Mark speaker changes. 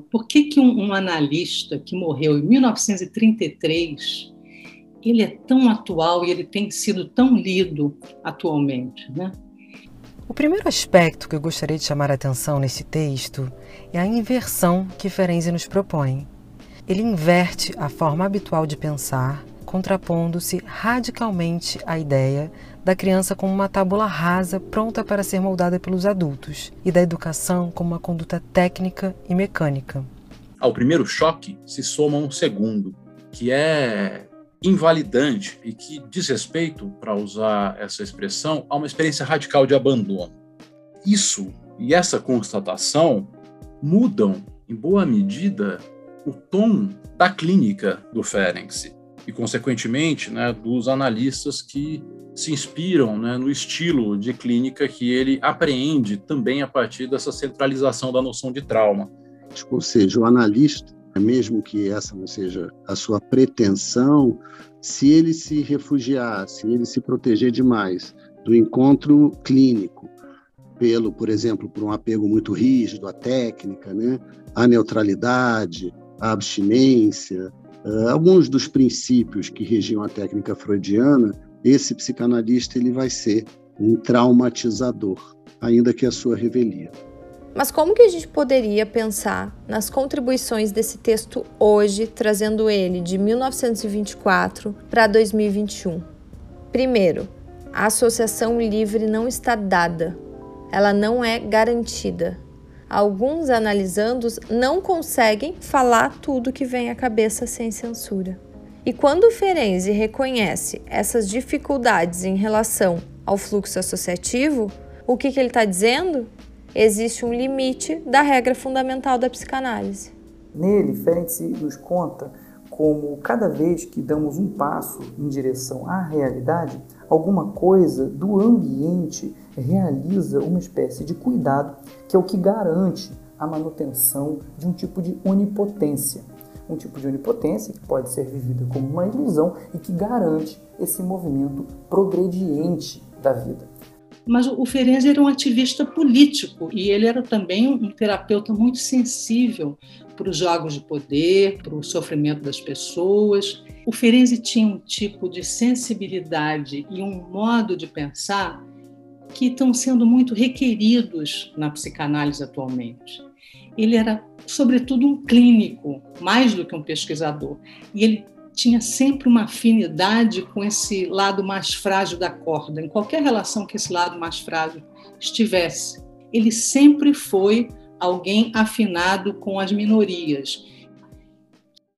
Speaker 1: Por que, que um, um analista que morreu em 1933 ele é tão atual e ele tem sido tão lido atualmente, né?
Speaker 2: O primeiro aspecto que eu gostaria de chamar a atenção nesse texto é a inversão que Ferenczi nos propõe. Ele inverte a forma habitual de pensar, contrapondo-se radicalmente à ideia da criança como uma tábula rasa pronta para ser moldada pelos adultos e da educação como uma conduta técnica e mecânica.
Speaker 3: Ao primeiro choque se soma um segundo, que é invalidante e que diz respeito, para usar essa expressão, a uma experiência radical de abandono. Isso e essa constatação mudam, em boa medida, o tom da clínica do Ferenczi e, consequentemente, né, dos analistas que se inspiram né, no estilo de clínica que ele apreende também a partir dessa centralização da noção de trauma.
Speaker 4: Ou seja, o analista, mesmo que essa não seja a sua pretensão, se ele se refugiar, se ele se proteger demais do encontro clínico, pelo, por exemplo, por um apego muito rígido à técnica, né, à neutralidade, à abstinência, alguns dos princípios que regiam a técnica freudiana, esse psicanalista ele vai ser um traumatizador, ainda que a sua revelia.
Speaker 5: Mas como que a gente poderia pensar nas contribuições desse texto hoje, trazendo ele de 1924 para 2021? Primeiro, a associação livre não está dada, ela não é garantida. Alguns analisandos não conseguem falar tudo que vem à cabeça sem censura. E quando Ferenzi reconhece essas dificuldades em relação ao fluxo associativo, o que, que ele está dizendo? Existe um limite da regra fundamental da psicanálise.
Speaker 6: Nele, Ferenzi nos conta como cada vez que damos um passo em direção à realidade, alguma coisa do ambiente realiza uma espécie de cuidado que é o que garante a manutenção de um tipo de onipotência um tipo de onipotência que pode ser vivida como uma ilusão e que garante esse movimento progrediente da vida.
Speaker 1: Mas o Ferenczi era um ativista político e ele era também um terapeuta muito sensível para os jogos de poder, para o sofrimento das pessoas. O Ferenczi tinha um tipo de sensibilidade e um modo de pensar que estão sendo muito requeridos na psicanálise atualmente. Ele era sobretudo um clínico, mais do que um pesquisador. E ele tinha sempre uma afinidade com esse lado mais frágil da corda, em qualquer relação que esse lado mais frágil estivesse. Ele sempre foi alguém afinado com as minorias.